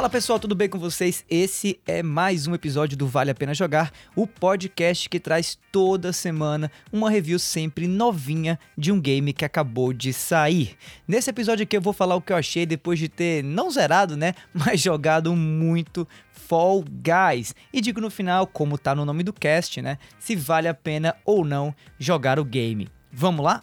Fala pessoal, tudo bem com vocês? Esse é mais um episódio do Vale a Pena Jogar, o podcast que traz toda semana uma review sempre novinha de um game que acabou de sair. Nesse episódio aqui eu vou falar o que eu achei depois de ter não zerado, né, mas jogado muito Fall Guys. E digo no final, como tá no nome do cast, né, se vale a pena ou não jogar o game. Vamos lá?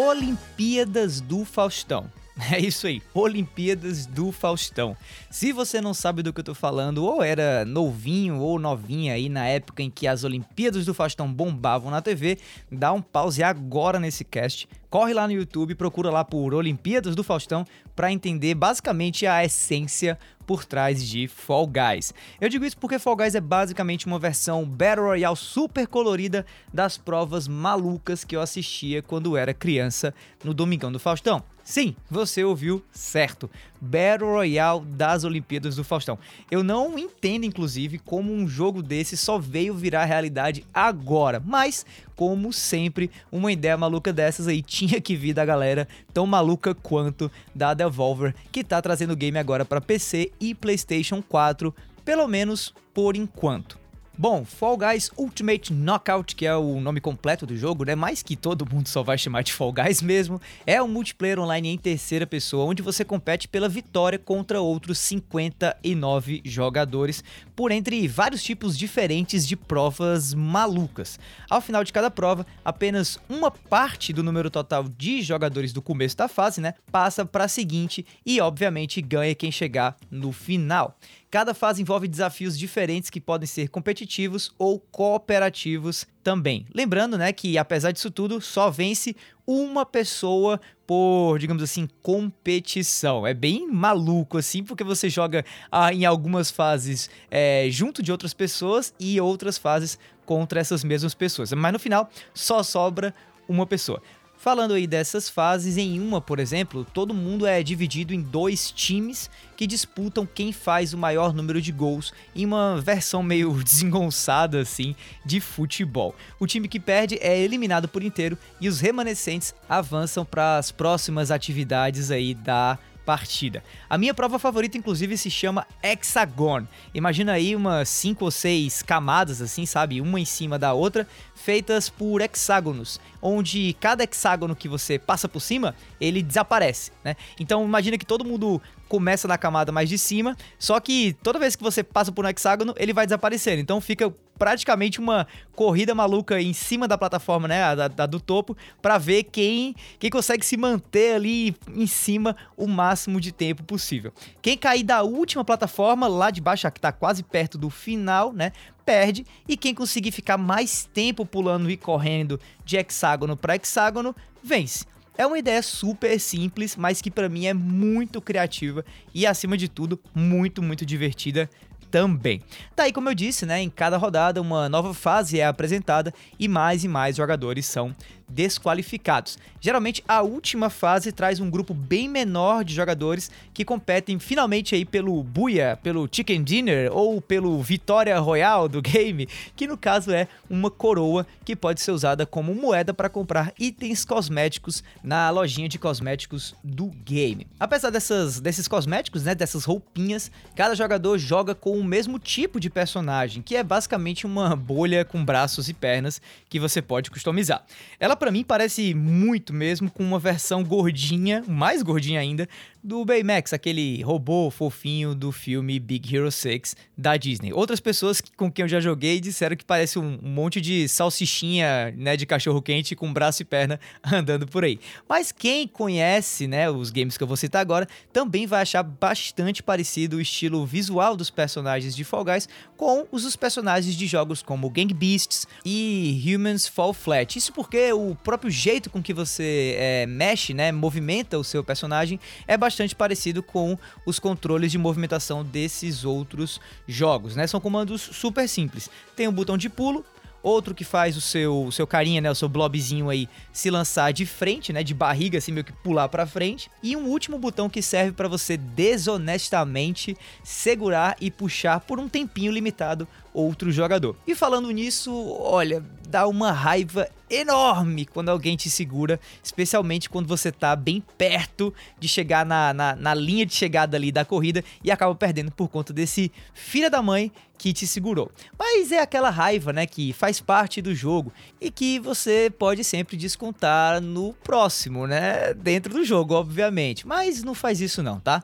Olimpíadas do Faustão. É isso aí, Olimpíadas do Faustão. Se você não sabe do que eu tô falando, ou era novinho ou novinha aí na época em que as Olimpíadas do Faustão bombavam na TV, dá um pause agora nesse cast. Corre lá no YouTube, procura lá por Olimpíadas do Faustão para entender basicamente a essência por trás de Fall Guys. Eu digo isso porque Fall Guys é basicamente uma versão Battle Royale super colorida das provas malucas que eu assistia quando era criança no Domingão do Faustão. Sim, você ouviu certo. Battle Royale das Olimpíadas do Faustão. Eu não entendo, inclusive, como um jogo desse só veio virar realidade agora, mas, como sempre, uma ideia maluca dessas aí tinha que vir da galera tão maluca quanto da Devolver, que tá trazendo o game agora para PC e PlayStation 4, pelo menos por enquanto. Bom, Fall Guys Ultimate Knockout, que é o nome completo do jogo, né? Mais que todo mundo só vai chamar de Fall Guys mesmo, é um multiplayer online em terceira pessoa, onde você compete pela vitória contra outros 59 jogadores, por entre vários tipos diferentes de provas malucas. Ao final de cada prova, apenas uma parte do número total de jogadores do começo da fase, né, passa para a seguinte e obviamente ganha quem chegar no final. Cada fase envolve desafios diferentes que podem ser competitivos ou cooperativos também. Lembrando, né, que apesar disso tudo, só vence uma pessoa por, digamos assim, competição. É bem maluco assim, porque você joga ah, em algumas fases é, junto de outras pessoas e outras fases contra essas mesmas pessoas. Mas no final só sobra uma pessoa. Falando aí dessas fases, em uma, por exemplo, todo mundo é dividido em dois times que disputam quem faz o maior número de gols em uma versão meio desengonçada assim de futebol. O time que perde é eliminado por inteiro e os remanescentes avançam para as próximas atividades aí da partida. A minha prova favorita, inclusive, se chama Hexagon. Imagina aí umas 5 ou 6 camadas, assim, sabe? Uma em cima da outra, feitas por hexágonos, onde cada hexágono que você passa por cima, ele desaparece, né? Então imagina que todo mundo começa na camada mais de cima, só que toda vez que você passa por um hexágono, ele vai desaparecer. Então fica praticamente uma corrida maluca em cima da plataforma, né, da, da do topo, para ver quem, quem consegue se manter ali em cima o máximo de tempo possível. Quem cair da última plataforma, lá de baixo, que tá quase perto do final, né, perde, e quem conseguir ficar mais tempo pulando e correndo de hexágono para hexágono, vence. É uma ideia super simples, mas que para mim é muito criativa e acima de tudo muito, muito divertida também. Daí, como eu disse, né, em cada rodada uma nova fase é apresentada e mais e mais jogadores são desqualificados. Geralmente a última fase traz um grupo bem menor de jogadores que competem finalmente aí pelo Buia, pelo Chicken Dinner ou pelo Vitória Royal do game, que no caso é uma coroa que pode ser usada como moeda para comprar itens cosméticos na lojinha de cosméticos do game. Apesar dessas, desses cosméticos, né, dessas roupinhas, cada jogador joga com o mesmo tipo de personagem, que é basicamente uma bolha com braços e pernas que você pode customizar. Ela para mim parece muito mesmo com uma versão gordinha, mais gordinha ainda, do Baymax, aquele robô fofinho do filme Big Hero 6 da Disney. Outras pessoas com quem eu já joguei disseram que parece um monte de salsichinha, né, de cachorro quente com braço e perna andando por aí. Mas quem conhece, né, os games que eu vou citar agora, também vai achar bastante parecido o estilo visual dos personagens de Fall Guys com os dos personagens de jogos como Gang Beasts e Humans Fall Flat. Isso porque o próprio jeito com que você é, mexe, né, movimenta o seu personagem é bastante parecido com os controles de movimentação desses outros jogos, né? São comandos super simples. Tem um botão de pulo, outro que faz o seu, o seu carinha, né, o seu blobzinho aí se lançar de frente, né, de barriga assim meio que pular para frente, e um último botão que serve para você desonestamente segurar e puxar por um tempinho limitado outro jogador. E falando nisso, olha, dá uma raiva enorme quando alguém te segura, especialmente quando você tá bem perto de chegar na, na, na, linha de chegada ali da corrida e acaba perdendo por conta desse filho da mãe que te segurou. Mas é aquela raiva, né, que faz parte do jogo e que você pode sempre descontar no próximo, né, dentro do jogo, obviamente. Mas não faz isso não, tá?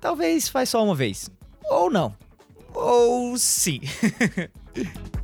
Talvez faz só uma vez. Ou não. Oh, Ou sim.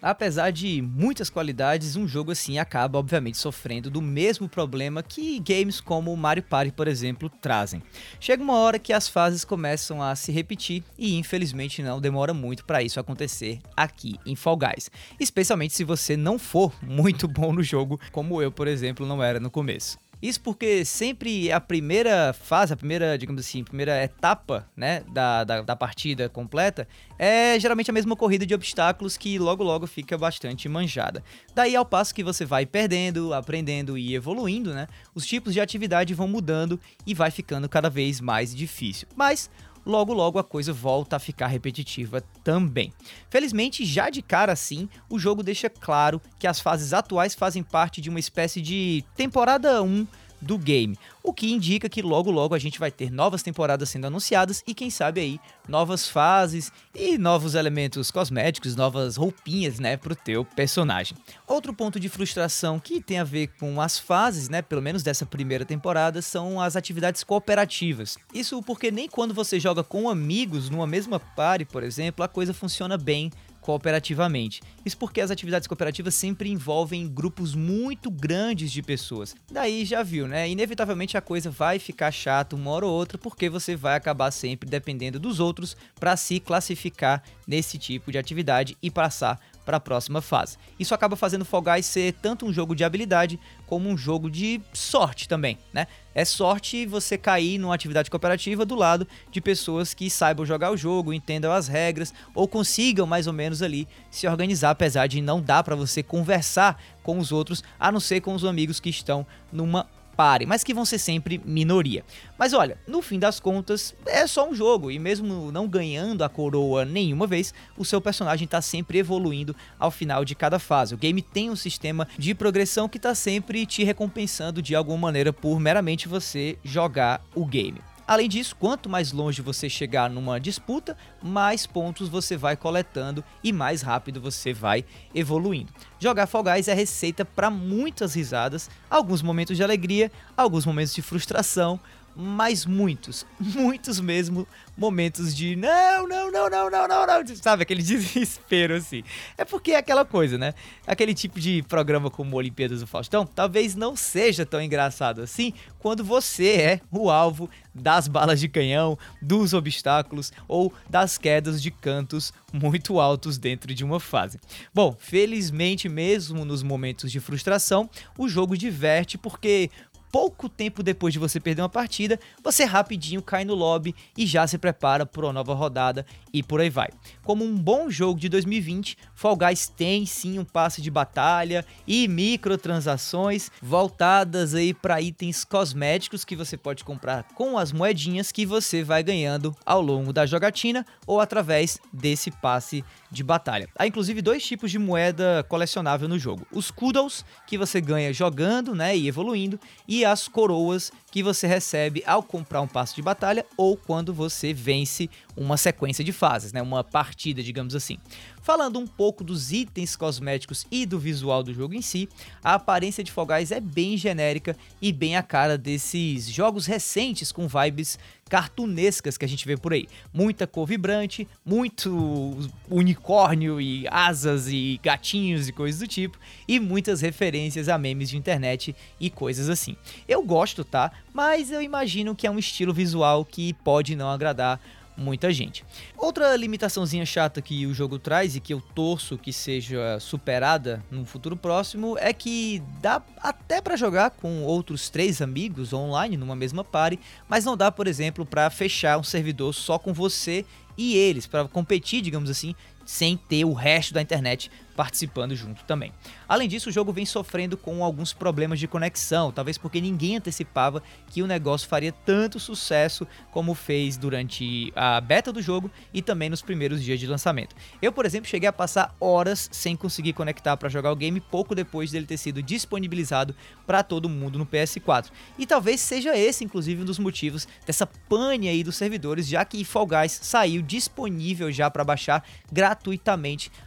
Apesar de muitas qualidades, um jogo assim acaba obviamente sofrendo do mesmo problema que games como Mario Party, por exemplo, trazem. Chega uma hora que as fases começam a se repetir e infelizmente não demora muito para isso acontecer aqui em Fall Guys, especialmente se você não for muito bom no jogo, como eu, por exemplo, não era no começo. Isso porque sempre a primeira fase, a primeira, digamos assim, primeira etapa, né, da, da, da, partida completa é geralmente a mesma corrida de obstáculos que logo logo fica bastante manjada. Daí ao passo que você vai perdendo, aprendendo e evoluindo, né, os tipos de atividade vão mudando e vai ficando cada vez mais difícil. Mas logo logo a coisa volta a ficar repetitiva também. Felizmente, já de cara assim, o jogo deixa claro que as fases atuais fazem parte de uma espécie de temporada 1 do game, o que indica que logo logo a gente vai ter novas temporadas sendo anunciadas e quem sabe aí novas fases e novos elementos cosméticos, novas roupinhas, né, pro teu personagem. Outro ponto de frustração que tem a ver com as fases, né, pelo menos dessa primeira temporada, são as atividades cooperativas. Isso porque nem quando você joga com amigos numa mesma party, por exemplo, a coisa funciona bem cooperativamente. Isso porque as atividades cooperativas sempre envolvem grupos muito grandes de pessoas. Daí já viu, né? Inevitavelmente a coisa vai ficar chata uma hora ou outra, porque você vai acabar sempre dependendo dos outros para se classificar nesse tipo de atividade e passar para a próxima fase. Isso acaba fazendo Fall Guys ser tanto um jogo de habilidade como um jogo de sorte também, né? É sorte você cair numa atividade cooperativa do lado de pessoas que saibam jogar o jogo, entendam as regras ou consigam mais ou menos ali se organizar, apesar de não dar para você conversar com os outros, a não ser com os amigos que estão numa parem, mas que vão ser sempre minoria. Mas olha, no fim das contas, é só um jogo, e mesmo não ganhando a coroa nenhuma vez, o seu personagem está sempre evoluindo ao final de cada fase. O game tem um sistema de progressão que está sempre te recompensando de alguma maneira por meramente você jogar o game. Além disso, quanto mais longe você chegar numa disputa, mais pontos você vai coletando e mais rápido você vai evoluindo. Jogar Fall Guys é receita para muitas risadas, alguns momentos de alegria, alguns momentos de frustração, mas muitos, muitos mesmo momentos de não, não, não, não, não, não, não, sabe? Aquele desespero assim. É porque é aquela coisa, né? Aquele tipo de programa como Olimpíadas do Faustão talvez não seja tão engraçado assim quando você é o alvo das balas de canhão, dos obstáculos ou das quedas de cantos muito altos dentro de uma fase. Bom, felizmente mesmo nos momentos de frustração, o jogo diverte porque pouco tempo depois de você perder uma partida, você rapidinho cai no lobby e já se prepara para uma nova rodada e por aí vai. Como um bom jogo de 2020, Fall Guys tem sim um passe de batalha e microtransações voltadas aí para itens cosméticos que você pode comprar com as moedinhas que você vai ganhando ao longo da jogatina ou através desse passe de batalha. Há inclusive dois tipos de moeda colecionável no jogo: os kudos que você ganha jogando, né, e evoluindo, e as coroas que você recebe ao comprar um passo de batalha ou quando você vence uma sequência de fases, né? Uma partida, digamos assim. Falando um pouco dos itens cosméticos e do visual do jogo em si, a aparência de Fall é bem genérica e bem a cara desses jogos recentes com vibes cartunescas que a gente vê por aí. Muita cor vibrante, muito unicórnio e asas e gatinhos e coisas do tipo, e muitas referências a memes de internet e coisas assim. Eu gosto, tá? Mas eu imagino que é um estilo visual que pode não agradar muita gente. Outra limitaçãozinha chata que o jogo traz e que eu torço que seja superada no futuro próximo é que dá até para jogar com outros três amigos online numa mesma party, mas não dá, por exemplo, para fechar um servidor só com você e eles para competir, digamos assim, sem ter o resto da internet participando junto também. Além disso, o jogo vem sofrendo com alguns problemas de conexão, talvez porque ninguém antecipava que o negócio faria tanto sucesso como fez durante a beta do jogo e também nos primeiros dias de lançamento. Eu, por exemplo, cheguei a passar horas sem conseguir conectar para jogar o game pouco depois dele ter sido disponibilizado para todo mundo no PS4. E talvez seja esse, inclusive, um dos motivos dessa pane aí dos servidores, já que Fall Guys saiu disponível já para baixar gratuitamente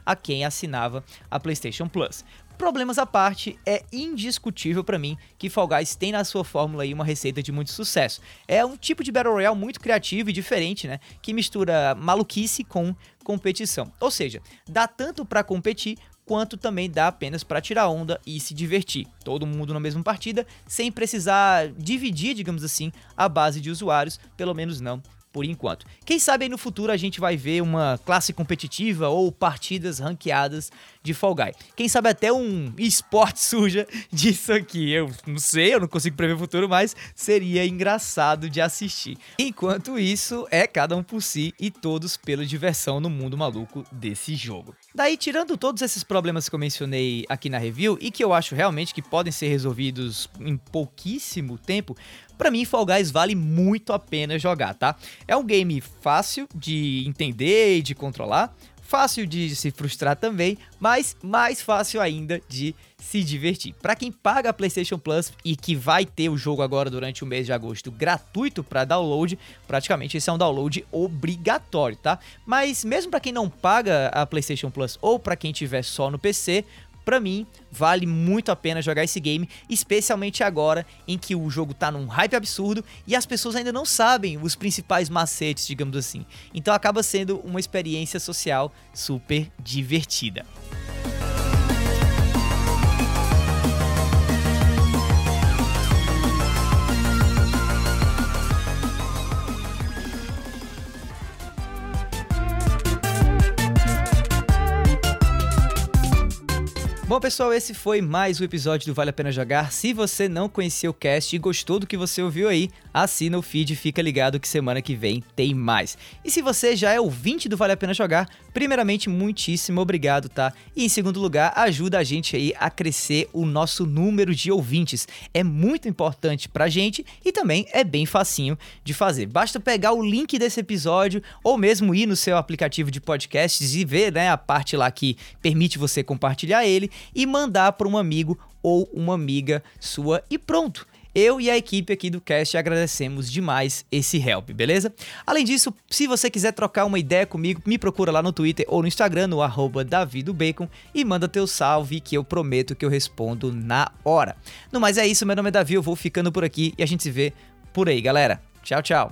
a quem assinava a PlayStation Plus. Problemas à parte, é indiscutível para mim que Fall Guys tem na sua fórmula aí uma receita de muito sucesso. É um tipo de Battle Royale muito criativo e diferente, né? Que mistura maluquice com competição. Ou seja, dá tanto para competir quanto também dá apenas para tirar onda e se divertir. Todo mundo na mesma partida, sem precisar dividir, digamos assim, a base de usuários, pelo menos não por enquanto. Quem sabe aí no futuro a gente vai ver uma classe competitiva ou partidas ranqueadas de Fall Guy. Quem sabe até um esporte suja disso aqui. Eu não sei, eu não consigo prever o futuro, mas seria engraçado de assistir. Enquanto isso, é cada um por si e todos pela diversão no mundo maluco desse jogo. Daí, tirando todos esses problemas que eu mencionei aqui na review e que eu acho realmente que podem ser resolvidos em pouquíssimo tempo, para mim, Fall Guys vale muito a pena jogar, tá? É um game fácil de entender e de controlar, fácil de se frustrar também, mas mais fácil ainda de se divertir. Para quem paga a PlayStation Plus e que vai ter o jogo agora durante o mês de agosto gratuito para download, praticamente esse é um download obrigatório, tá? Mas mesmo para quem não paga a PlayStation Plus ou para quem tiver só no PC, para mim, vale muito a pena jogar esse game, especialmente agora em que o jogo tá num hype absurdo e as pessoas ainda não sabem os principais macetes, digamos assim. Então acaba sendo uma experiência social super divertida. Bom, pessoal, esse foi mais um episódio do Vale a Pena Jogar. Se você não conhecia o cast e gostou do que você ouviu aí, assina o feed e fica ligado que semana que vem tem mais. E se você já é ouvinte do Vale a Pena Jogar, primeiramente, muitíssimo obrigado, tá? E em segundo lugar, ajuda a gente aí a crescer o nosso número de ouvintes. É muito importante pra gente e também é bem facinho de fazer. Basta pegar o link desse episódio ou mesmo ir no seu aplicativo de podcasts e ver, né, a parte lá que permite você compartilhar ele e mandar para um amigo ou uma amiga sua e pronto. Eu e a equipe aqui do cast agradecemos demais esse help, beleza? Além disso, se você quiser trocar uma ideia comigo, me procura lá no Twitter ou no Instagram, no arroba davidobacon, e manda teu salve que eu prometo que eu respondo na hora. No mais é isso, meu nome é Davi, eu vou ficando por aqui e a gente se vê por aí, galera. Tchau, tchau.